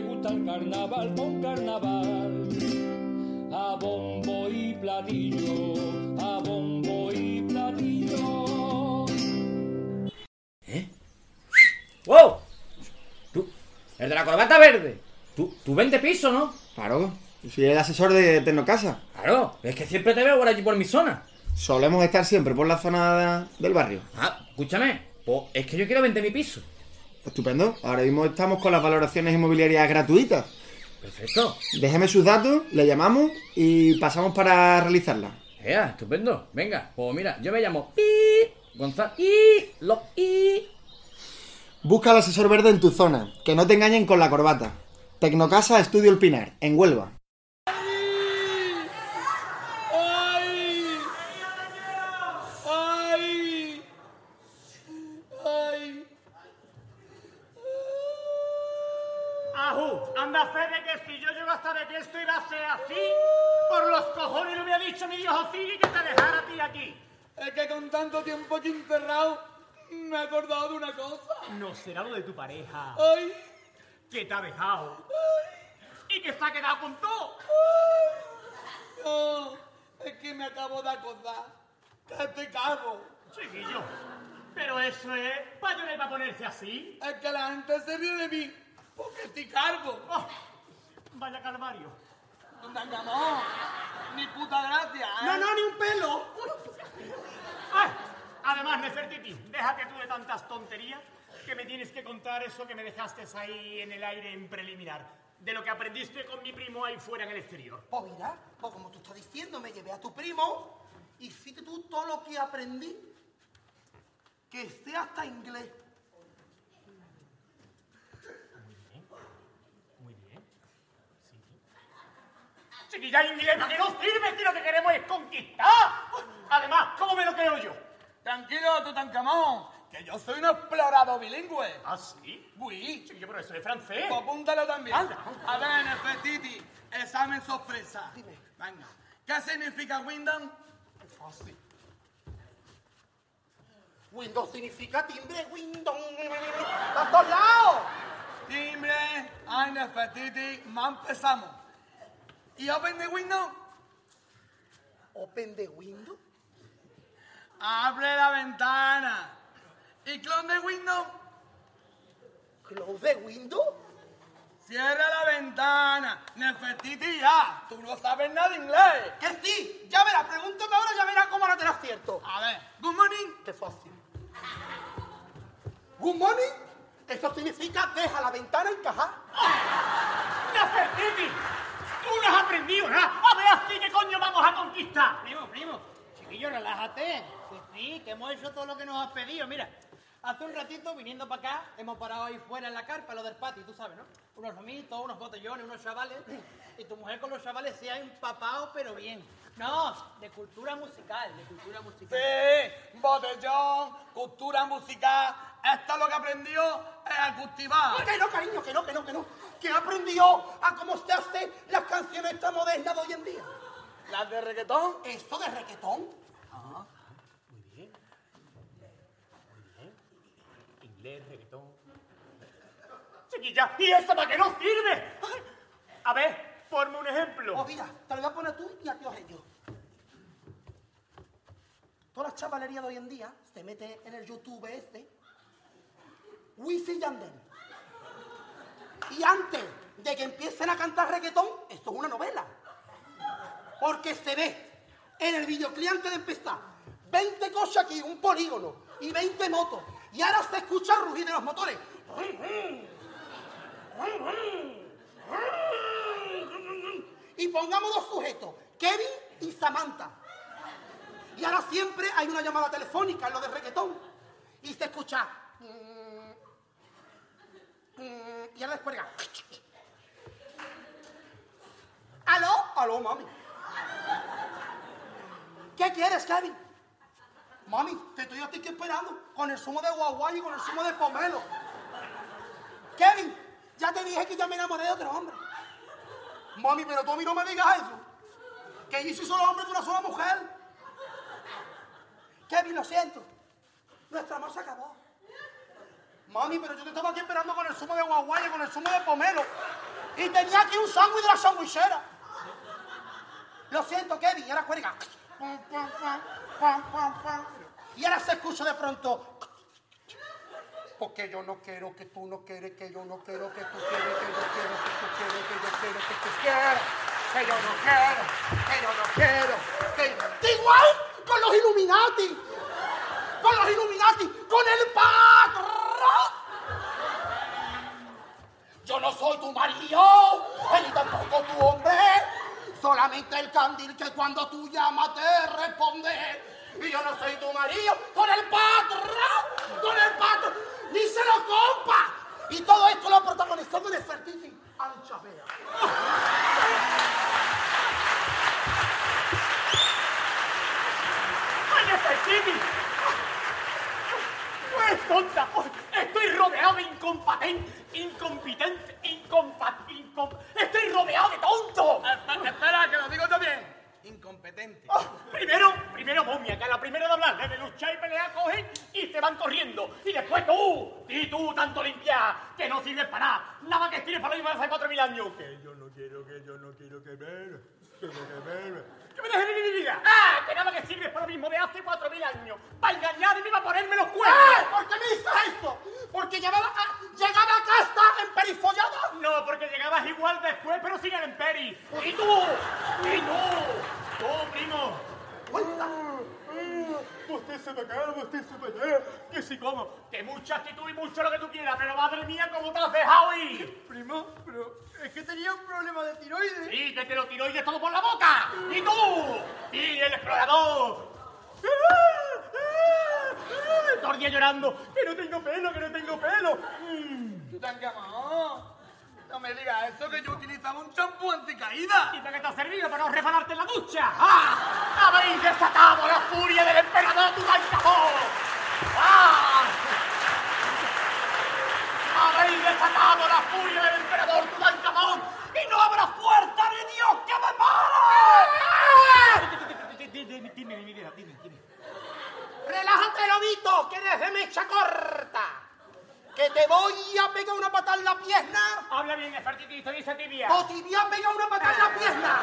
me gusta el carnaval con carnaval. A bombo y platillo, a bombo y platillo. ¿Eh? ¡Wow! ¿Tú? ¿El de la corbata verde? ¿Tú, tú vende piso, no? Claro, soy el asesor de Tecnocasa. Claro, es que siempre te veo por allí por mi zona. Solemos estar siempre por la zona de- del barrio. Ah, escúchame, pues es que yo quiero vender mi piso. Estupendo. Ahora mismo estamos con las valoraciones inmobiliarias gratuitas. Perfecto. Déjeme sus datos, le llamamos y pasamos para realizarla. Ea, estupendo. Venga, pues mira, yo me llamo Pi Gonzalo I Lo I. Busca al asesor verde en tu zona, que no te engañen con la corbata. Tecnocasa Estudio El Pinar, en Huelva. ¡Ay! ¡Ay! ¡Ay! Ajú, anda fe de que si yo llego a saber que esto iba a ser así, por los cojones no me ha dicho mi Dios Osiris que te dejara a ti aquí. Es que con tanto tiempo aquí encerrado me he acordado de una cosa. No será lo de tu pareja, ¡Ay! que te ha dejado. Y que se ha quedado con todo. No, es que me acabo de acordar que estoy calvo. Chiquillo, pero eso es para y para ponerse así. Es que la gente se ríe de mí porque estoy calvo. Oh, vaya calvario. No ni puta gracia, ¿eh? No, no, ni un pelo. Además, Nefertiti, déjate tú de tantas tonterías que me tienes que contar eso que me dejaste ahí en el aire en preliminar. De lo que aprendiste con mi primo ahí fuera en el exterior. Pues mira, pues como tú estás diciendo, me llevé a tu primo y fíjate tú todo lo que aprendí. Que sé hasta inglés. Muy bien. Sí. Chiquilla inglés, ¿para qué no sirve si lo que queremos es conquistar? Además, ¿cómo me lo creo yo? Tranquilo, Tutankamón, que yo soy un explorador bilingüe. ¿Ah, sí? Oui. Chiquillo, pero eso es francés. Pues apúntalo también. Anda. A ver, Nefertiti, examen sorpresa. Dime. Venga. ¿Qué significa? Es fácil. Windows significa timbre, Windows. ¡A todos lados! Timbre. Ay, Nefertiti, más empezamos. ¿Y Open de Windows? Open the window. Abre la ventana. ¿Y clon de Windows? Close the window. Cierra la ventana. Nefertiti, ya. Tú no sabes nada de inglés. Que sí, ya verás, pregúntame ahora, ya verás cómo no te lo acierto. A ver, good morning. Qué fácil. Good morning. Eso significa deja la ventana encajada. Nefertiti, tú no has aprendido nada. A ver así que coño vamos a conquistar. Primo, primo, chiquillo, relájate. Sí, sí, que hemos hecho todo lo que nos has pedido. Mira, hace un ratito, viniendo para acá, hemos parado ahí fuera en la carpa, lo del patio, tú sabes, ¿no? Unos romitos, unos botellones, unos chavales. Y tu mujer con los chavales se ha empapado, pero bien. No, de cultura musical, de cultura musical. Sí, botellón, cultura musical. Esto es lo que aprendió es a cultivar. Que no, cariño, que no, que no, que no. Que aprendió a cómo se hacen las canciones estas modernas de hoy en día. Las de reggaetón. Esto de reggaetón. Inglés, reggaetón. Chiquilla, ¿y esto para qué nos sirve? Ay, A ver, ponme un ejemplo. Pues mira, te lo voy a poner tú y a ti ellos. Toda la chavalería de hoy en día se mete en el YouTube este. Wisin y Yandel. Y antes de que empiecen a cantar reggaetón, esto es una novela. Porque se ve en el videoclip antes de empezar 20 coches aquí, un polígono y 20 motos. Y ahora se escucha el rugir de los motores. Y pongamos dos sujetos, Kevin y Samantha. Y ahora siempre hay una llamada telefónica en lo de reggaetón. Y se escucha. Y ahora descuelga. ¿Aló? Aló, mami. ¿Qué quieres, Kevin? Mami, te estoy a ti aquí esperando con el zumo de guaguay y con el zumo de pomelo. Kevin, ya te dije que ya me enamoré de otro hombre. Mami, pero tú a mí no me digas eso. Que yo soy solo hombre de una sola mujer. Kevin, lo siento. Nuestro amor se acabó. Mami, pero yo te estaba aquí esperando con el zumo de guaguaya, con el zumo de pomelo. Y tenía aquí un sándwich de la sandwichera. Lo siento, Kevin, y ahora cuelga. Y ahora se escucha de pronto. Porque yo no quiero que tú no quieres, que yo no quiero que tú quieres, que yo quiero, que tú quieres, que yo quiero, que tú quieres, que yo no quiero, que yo no quiero, que... Igual con los Illuminati, con los Illuminati, con el patrón. Yo no soy tu marido, ni tampoco tu hombre. Solamente el candil que cuando tú llamas te responde. Y yo no soy tu marido, con el patrón, con el patrón, ni se lo compa. Y todo esto lo ha protagonizado Nefertiti Ancha Vea. ¡Ay, Nefertiti! ¡No es tonta! Estoy rodeado de incompetente, incompetente, incompat, incom... ¡Estoy rodeado de tonto! Espera, que lo digo también. Incompetente. Ah, Primero, primero momia, que a la primera de hablar, de luchar y pelear, cogen y se van corriendo. Y después tú, y tú tanto limpiar, que no sirves para nada. Nada que sirve para lo mismo de hace cuatro mil años. Que yo no quiero, que yo no quiero que me... Que me, que me... Que me dejes vivir mi vida. ¡Ah! Que nada que sirve para lo mismo de hace cuatro mil años. Para engañar y me iba a ponerme los cuernos. ¡Eh! ¿Por qué me dices esto? Porque llegaba a, llegaba a casa emperifollada. No, porque llegabas igual después, pero sin el Emperi. Y tú, y tú, tú, primo. Cuenta. Usted se me cae, usted se me cae. Que si como, que mucha actitud y mucho lo que tú quieras, pero madre mía, ¿cómo te has dejado ir? Primo, pero es que tenía un problema de tiroides. Sí, que te lo tiró y de todo por la boca. Y tú, y el explorador. Todo el día llorando, que no tengo pelo, que no tengo pelo. Mm. Tutankamón, no me digas eso que yo utilizaba un champú anticaída. ¿Y para qué te ha servido? ¿Para no resbalarte en la ducha? ¡Ah! ¡Habéis desatado la furia del emperador Tutankamón! ¡Ah! ¡Habéis desatado la furia del emperador Tutankamón! ¡Y no habrá fuerza de Dios que me pare! Dime, dime, dime, dime. Relájate, lobito, que eres de mecha corta. Que te voy a pegar una patada en la pierna. Habla bien, Nefertiti, dice tibia. O te voy a pegar una patada en la pierna.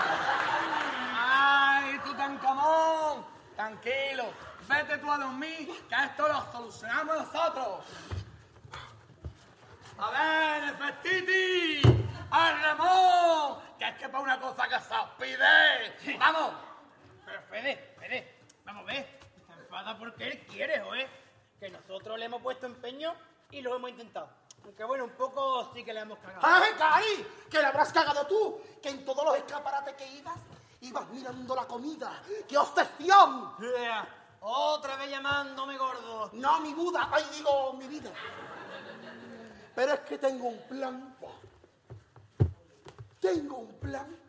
Ay, Tutankamón, tranquilo. Vete tú a dormir, que esto lo solucionamos nosotros. A ver, Nefertiti, al Ramón, que es que para una cosa que se os pide. Vamos. Pero Fede, Fede, vamos a ver. Se enfada porque él quiere, ¿eh? Que nosotros le hemos puesto empeño y lo hemos intentado. Aunque bueno, un poco sí que le hemos cagado. ¡Ay, Cari! Que la habrás cagado tú. Que en todos los escaparates que ibas, ibas mirando la comida. ¡Qué obsesión! Yeah. Otra vez llamándome gordo. No, mi Buda, ay, digo, mi vida. Pero es que tengo un plan. Tengo un plan.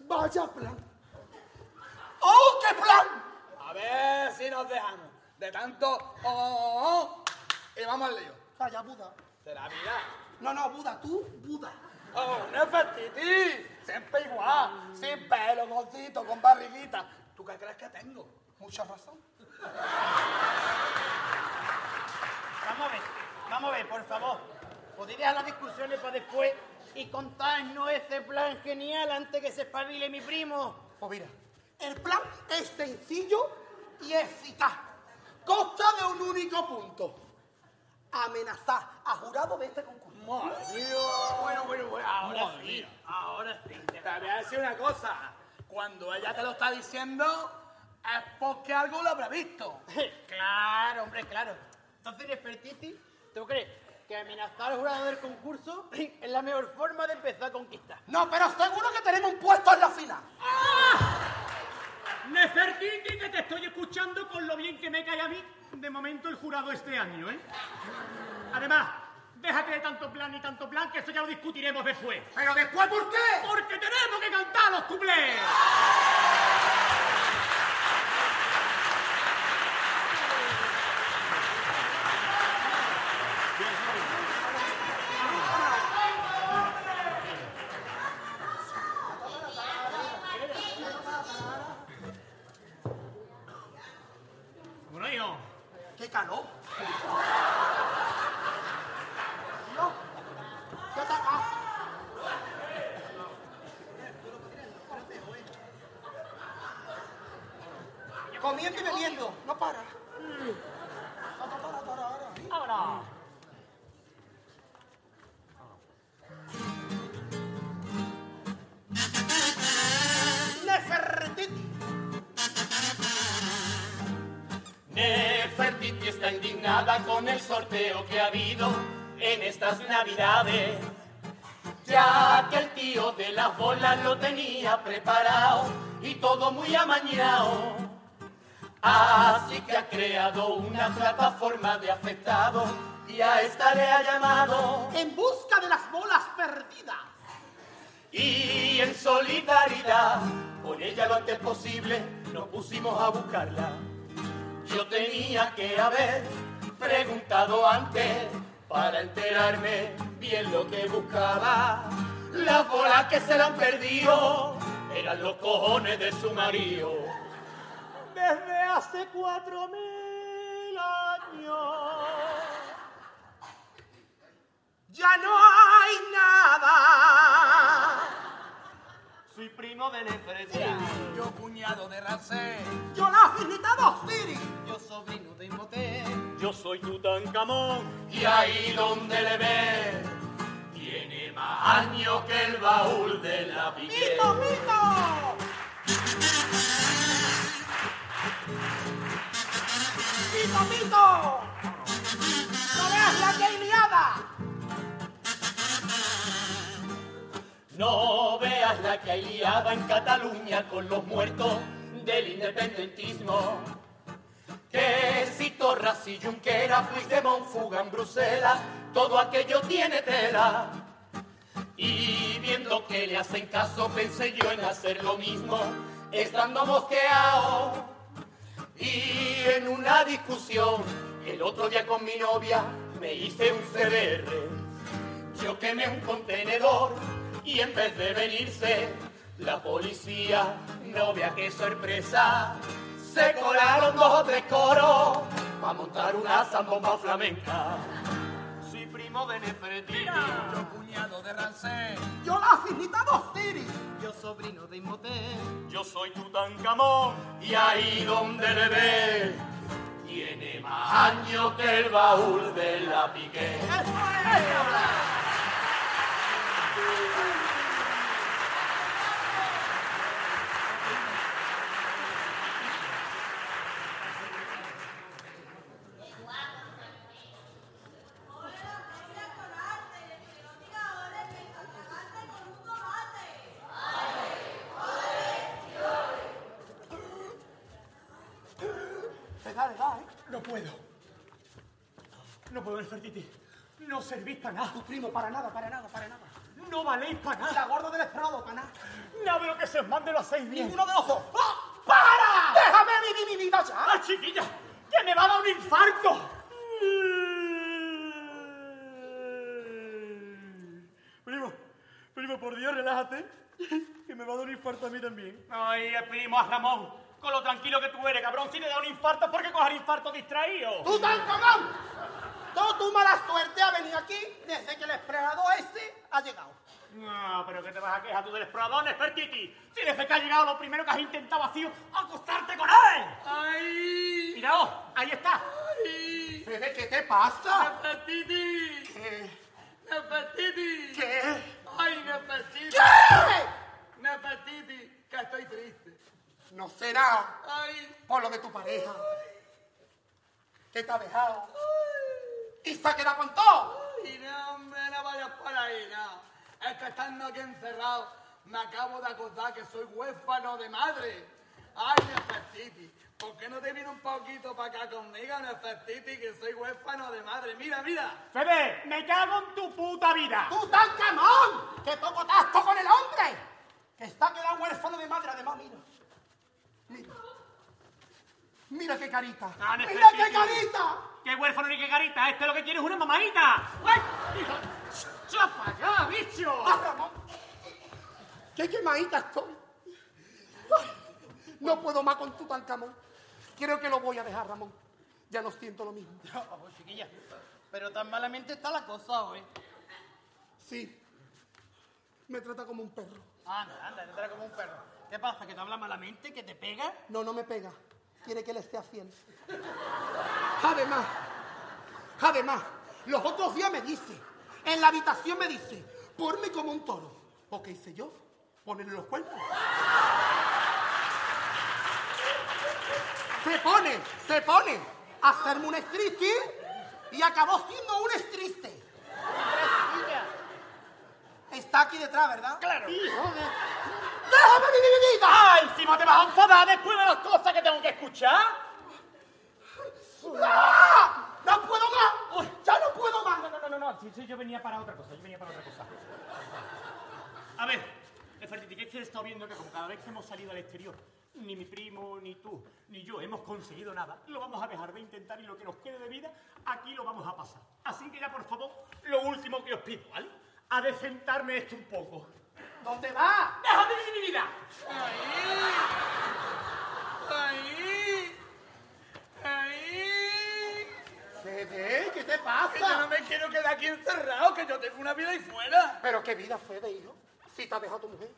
Vaya plan. ¡Oh, qué plan! A ver si nos dejamos de tanto oh, oh, oh, y vamos al lío. Vaya, Buda. Será vida. No, no, Buda, tú, Buda. Oh, Nefertiti, siempre igual, sin pelo, gordito, con barriguita. ¿Tú qué crees que tengo? Mucha razón. Vamos a ver, vamos a ver, por favor. ¿Podéis dejar las discusiones para después y contarnos ese plan genial antes que se espabile mi primo? Pues mira, el plan es sencillo y eficaz. Consta de un único punto. Amenazar a jurado de este concurso. Madre mía. Bueno, bueno, bueno, ahora Madre sí, mía. ahora sí. Te voy a decir una cosa. Cuando ella te lo está diciendo, es porque algo lo habrá visto. Claro, hombre, claro. Entonces, Nefertiti, ¿tú crees que amenazar al jurado del concurso es la mejor forma de empezar a conquistar? No, pero seguro que tenemos un puesto en la final. Nefertiti, que te estoy escuchando con lo bien que me cae a mí, de momento el jurado este año, ¿eh? Además, déjate de tanto plan y tanto plan, que eso ya lo discutiremos después. Pero después, ¿por qué? Porque tenemos que cantar los cuplés. Bueno, hijo, ¡Qué calor! No. comiendo y bebiendo. No para. Vámonos. Nefertiti. Nefertiti está indignada con el sorteo que ha habido en estas navidades. Ya que el tío de las bolas lo tenía preparado y todo muy amañado. Así que ha creado una plataforma de afectados y a esta le ha llamado. En busca de las bolas perdidas. Y en solidaridad, con ella lo antes posible, nos pusimos a buscarla. Yo tenía que haber preguntado antes para enterarme bien lo que buscaba. Las bolas que se le han perdido eran los cojones de su marido. Desde hace cuatro mil años. Ya no hay nada. Soy primo de Nefertiti. Yo cuñado de Racé. Yo la visitado, Siri. Yo sobrino de Imhotep. Yo soy Tutankamón. Y ahí donde le ve, tiene más años que el baúl de la piqué. ¡Mito, mito! ¡Mito, mito! ¡No veas la que hay liada! No veas la que hay liada en Cataluña con los muertos del independentismo. Que si Torras y Junquera, Puigdemont, fuga en Bruselas, todo aquello tiene tela. Y viendo que le hacen caso, pensé yo en hacer lo mismo, estando mosqueado. Y en una discusión, el otro día con mi novia, me hice un CDR. Yo quemé un contenedor y en vez de venirse, la policía, no vea qué sorpresa, se colaron dos o tres coros para montar una zambomba flamenca. Primo de. Yo cuñado de Rancé. Yo la has visitado, Siri. Yo sobrino de Imhotep. Yo soy Tutankamón y ahí donde le ve tiene más años que el baúl de la piqué da, le da, ¿eh? No puedo. No puedo, Nefertiti. No servís para nada. Tu primo, para nada, para nada, para nada. No valéis para La nada. gordo del esperado, para nada. Nada de lo que se os mande lo hacéis bien. Ninguno de los dos. ¡Ah! ¡Para! ¡Déjame vivir mi vida ya! ¡Ah, chiquilla! ¡Que me va a dar un infarto! Primo, primo, por Dios, relájate. Que me va a dar un infarto a mí también. Ay, primo, a Ramón. Con lo tranquilo que tú eres, cabrón. Si le da un infarto, ¿por qué coger infarto distraído? ¡Tú tan común! Toda tu mala suerte ha venido aquí desde que el explorador ese ha llegado. No, pero ¿qué te vas a quejar tú del explorador, Nefertiti? Si desde que ha llegado lo primero que has intentado ha sido acostarte con él. ¡Ay! Miraos, ahí está. Fede, ¿qué te pasa? ¡Nefertiti! ¿Qué? ¡Nefertiti! ¿Qué? ¡Ay, Nefertiti! ¿Qué? Nefertiti, que estoy triste. No será ¡Ay! por lo de tu pareja. Que te ha dejado. Y se ha quedado con todo. Y no, hombre, no vayas por ahí, no. Es que estando aquí encerrado, me acabo de acordar que soy huérfano de madre. Ay, Nefertiti, ¿por qué no te vienes un poquito para acá conmigo, Nefertiti, que soy huérfano de madre? Mira, mira. Fede, me cago en tu puta vida. ¡Tú tan camón! ¡Que poco tacto con el hombre! Que está quedado huérfano de madre, además, mira. Mira. Mira qué carita. Ah, ¡Mira qué carita! ¡Qué huérfano ni qué carita! Este lo que quiere es una mamadita. ¡Chapa ya, bicho! ¡Ah, Ramón! ¡Qué quemadita estoy! No puedo más con tu Tancamón. Creo que lo voy a dejar, Ramón. Ya no siento lo mismo. Oh, chiquilla. Pero tan malamente está la cosa hoy. Sí. Me trata como un perro. Anda, anda, te trae como un perro. ¿Qué pasa? ¿Que te habla malamente? ¿Que te pega? No, no me pega. Quiere que le sea fiel. Además, además, los otros días me dice, en la habitación me dice, ponme como un toro. ¿O qué hice yo? Ponerle los cuernos. Se pone, se pone a hacerme un striptease y acabó siendo un striste. Está aquí detrás, ¿verdad? Claro. ¡Déjame vivir mi vida! ¡Ah! Encima te vas a enfadar después de las cosas tengo que escuchar. ¡Ah! ¡No puedo más! ¡Ya no puedo más! No, no, no, no, no. Sí, sí, yo venía para otra cosa, yo venía para otra cosa. A ver, Nefertiti, que es que he estado viendo que como cada vez que hemos salido al exterior, ni mi primo, ni tú, ni yo hemos conseguido nada, lo vamos a dejar de intentar y lo que nos quede de vida, aquí lo vamos a pasar. Así que ya, por favor, lo último que os pido, ¿vale? A decentarme esto un poco. ¿Dónde va? ¡Déjame vivir mi vida! ¡Ahí! ¡Ahí! Fede, ¿qué te Que yo no pasa? me quiero quedar aquí encerrado, que yo tengo una vida ahí fuera. Pero qué vida, Fede, hijo. Si te ha dejado tu mujer.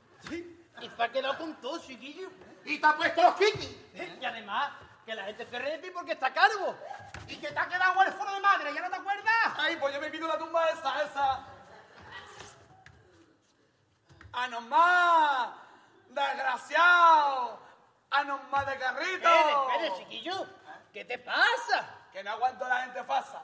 Y se ha quedado con todo, chiquillo. Y te ha puesto los kikis. Y además, que la gente se ríe de ti porque está calvo. Y que te ha quedado huérfano de madre, ¿ya no te acuerdas? Ay, pues yo me pido la tumba esa, esa. ¡A nomás! ¡Desgraciado! ¡A nomás de carrito! Fede, Fede, chiquillo. ¿Qué te pasa? Que no aguanto la gente falsa.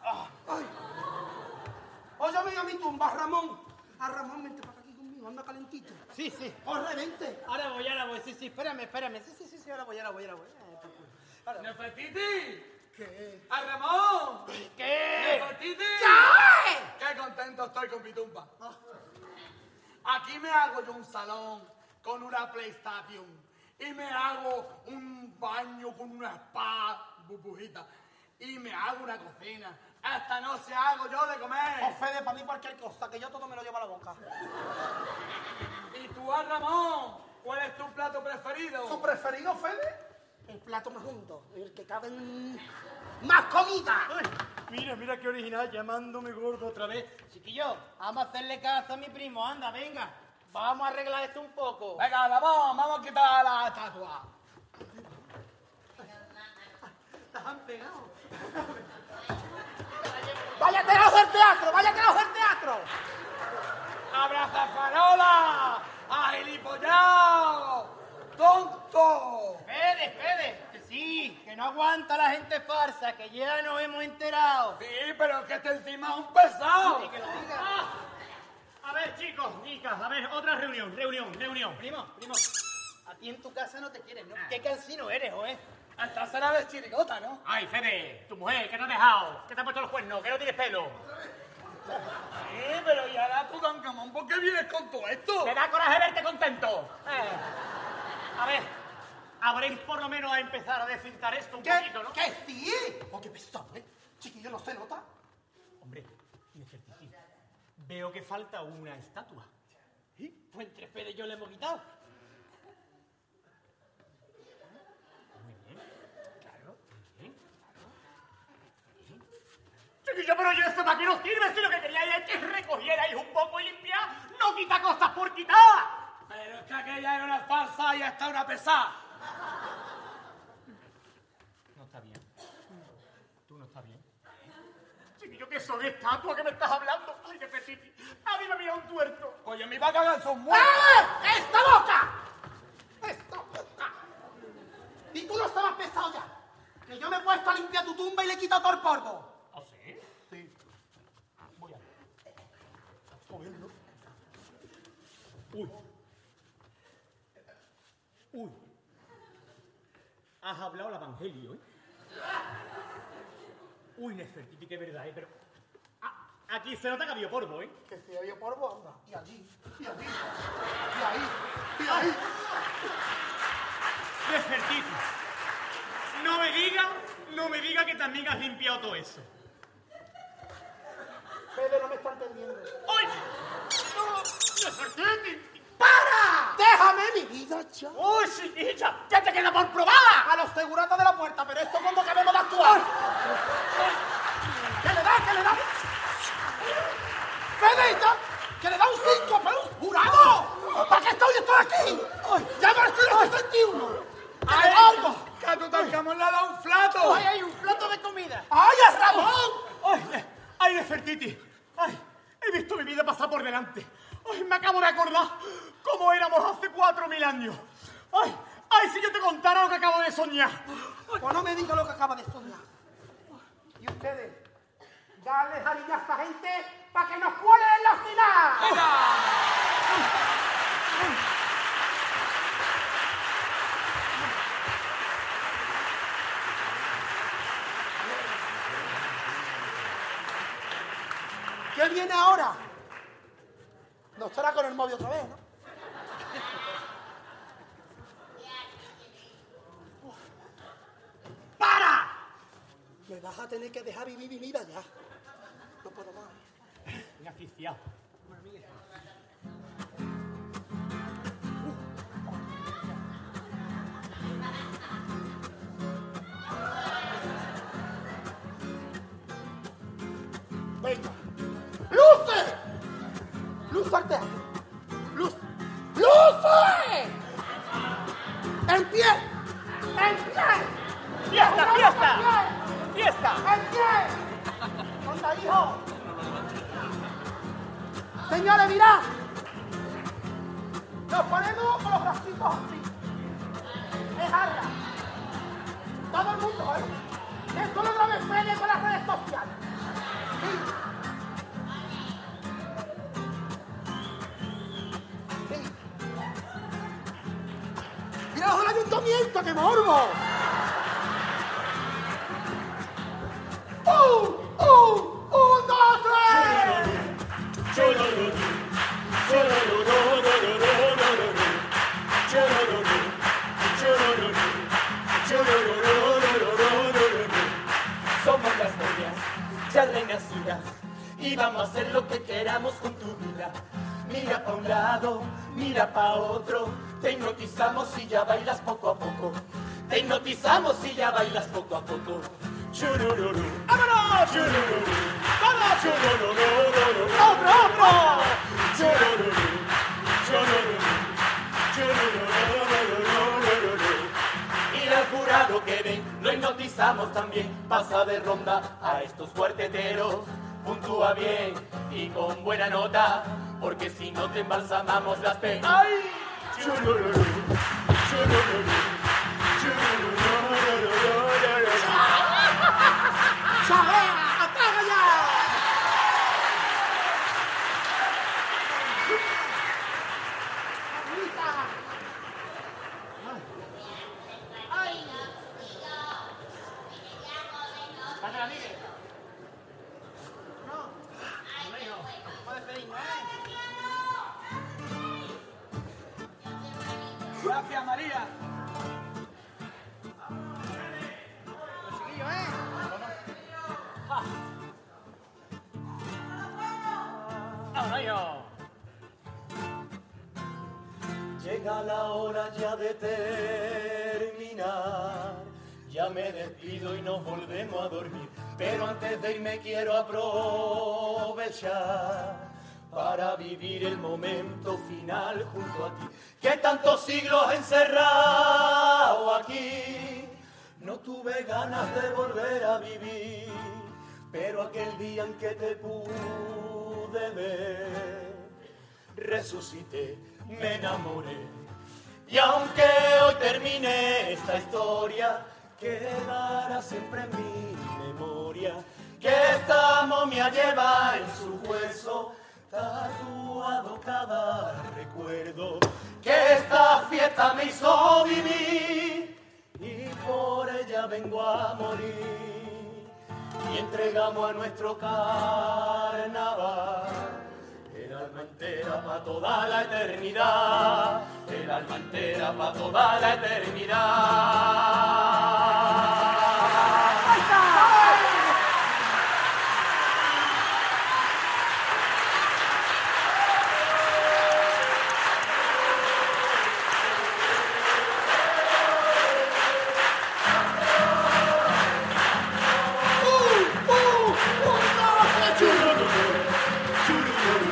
Oye, ven a mi tumba, Ramón. A Ramón, vente para aquí conmigo, anda calentito. Sí, sí. Corre, vente. Ahora voy, ahora voy. Sí, sí, espérame, espérame. Sí, sí, sí, sí, ahora voy, ahora voy, ahora voy. Eh. Ahora voy. ¡Nefertiti! ¿Qué? ¡A Ramón! ¿Qué? ¡Nefertiti! ¿Qué? ¡Qué contento estoy con mi tumba! Aquí me hago yo un salón con una PlayStation y me hago un baño con una spa, burbujita, y me hago una cocina. Esta noche hago yo de Oh, comer. Fede, para mí cualquier cosa, que yo todo me lo llevo a la boca. Y tú, a Ramón, ¿cuál es tu plato preferido? ¿Tu preferido, Fede? El plato más hondo, el que cabe en más comida. Ay, mira, mira qué original, llamándome gordo otra vez. Chiquillo, vamos a hacerle caso a mi primo, anda, venga. Vamos a arreglar esto un poco. Venga, Ramón, vamos a quitar la estatua. Las han pegado. ¡Váyate abajo del teatro! ¡Váyate abajo del teatro! ¡Abraza farola! ¡Agilipollao! ¡Tonto! Fede, Fede, que sí, que no aguanta la gente farsa, que ya nos hemos enterado. Sí, pero es que este encima es un pesado. Y que lo diga. A ver, chicos, chicas, a ver, otra reunión, reunión, reunión. Primo, primo, a ti en tu casa no te quieren, ¿no? Qué cansino eres, ¿o eh? Hasta será de chirigota, ¿no? Ay, Fede, tu mujer, que te ha dejado, que te ha puesto los cuernos, que no tienes pelo. Sí, pero y ahora tú, Camón, ¿por qué vienes con todo esto? Me da coraje verte contento. Eh. A ver, habréis por lo menos a empezar a descintar esto un ¿Qué? poquito, ¿no? ¿Qué sí? Oye, pesado, ¿eh? Chiquillo, ¿no se nota? Hombre, veo que falta una estatua. Pues entre y yo le hemos quitado. Muy bien, claro, muy bien, claro. Chiquillo, pero yo esto para qué nos sirve si lo que queríais es que recogierais un poco y limpiar, no quita cosas por quitar. Pero es que aquella era una falsa y hasta una pesada. No está bien. Tú no estás bien. Chiquillo, que son estatua que me estás hablando. Ay, Nefertiti, a mí me mira un tuerto. Oye, mi vaca son muertos. ¡Eh! ¡Esta boca! ¡Esta boca! ¿Y tú no estabas pesado ya? Que yo me he puesto a limpiar tu tumba y le he quitado todo el polvo. ¿Ah, sí? Sí. Voy a. Uy. Uy. Has hablado el evangelio, ¿eh? Uy, Nefertiti, que verdad, ¿eh? Pero. Ah, aquí se nota que había polvo, ¿eh? Que si había polvo, anda. Y allí, y allí, y ahí, y ahí. Nefertiti. No me diga, no me diga que también has limpiado todo eso. Fede no me está entendiendo. ¡Uy! ¡No! ¡Nefertiti! ¡Para! ¡Déjame mi vida ya! ¡Uy, chiquilla! ¡Ya te queda por probada! A los seguratas de la puerta, pero esto cuando acabemos de actuar. Fedita, que le da un 5, pero un jurado. ¿Para qué estoy? Estoy aquí. Ya me estoy en 61. ¡Ay, algo! ¡Que a Tutankamón le ha dado un plato! ¡Ay, ay, un plato de comida! ¡Ay, es Ramón! ¡Ay, ay, Nefertiti! ¡Ay, he visto mi vida pasar por delante! ¡Ay, me acabo de acordar cómo éramos hace cuatro mil años! ¡Ay, ay, si yo te contara lo que acabo de soñar! Pues no me digas lo que acaba de soñar. ¿Y ustedes? Dale harina a esta gente para que nos cuelen en la final. ¿Qué viene ahora? No estará con el móvil otra vez, ¿no? ¡Para! Me vas a tener que dejar vivir mi vida ya. No puedo más. Aficiado. Venga. ¡Luce! ¡Luz al! A hacer lo que queramos con tu vida. Mira pa' un lado, mira pa' otro, te hipnotizamos y ya bailas poco a poco. Te hipnotizamos y ya bailas poco a poco. Churururu. ¡Vámonos! Churururu. ¡Vamos! Churururu. ¡Otro, otro! Churururu. Churururu. Churururu. Y al jurado que ven, lo hipnotizamos también. Pasa de ronda a estos cuarteteros. Puntúa bien y con buena nota, porque si no te embalsamamos las penas. ¡Ay! Churururu. Churururu. Churururu. Llega la hora ya de terminar. Ya me despido y nos volvemos a dormir. Pero antes de irme quiero aprovechar para vivir el momento final junto a ti. Que tantos siglos encerrado aquí. No tuve ganas de volver a vivir. Pero aquel día en que te pude ver. Resucité, me enamoré. Y aunque hoy termine esta historia, quedará siempre en mi memoria que esta momia lleva en su hueso tatuado cada recuerdo que esta fiesta me hizo vivir. Y por ella vengo a morir y entregamos a nuestro carnaval el alma entera para toda la eternidad, el alma entera para toda la eternidad.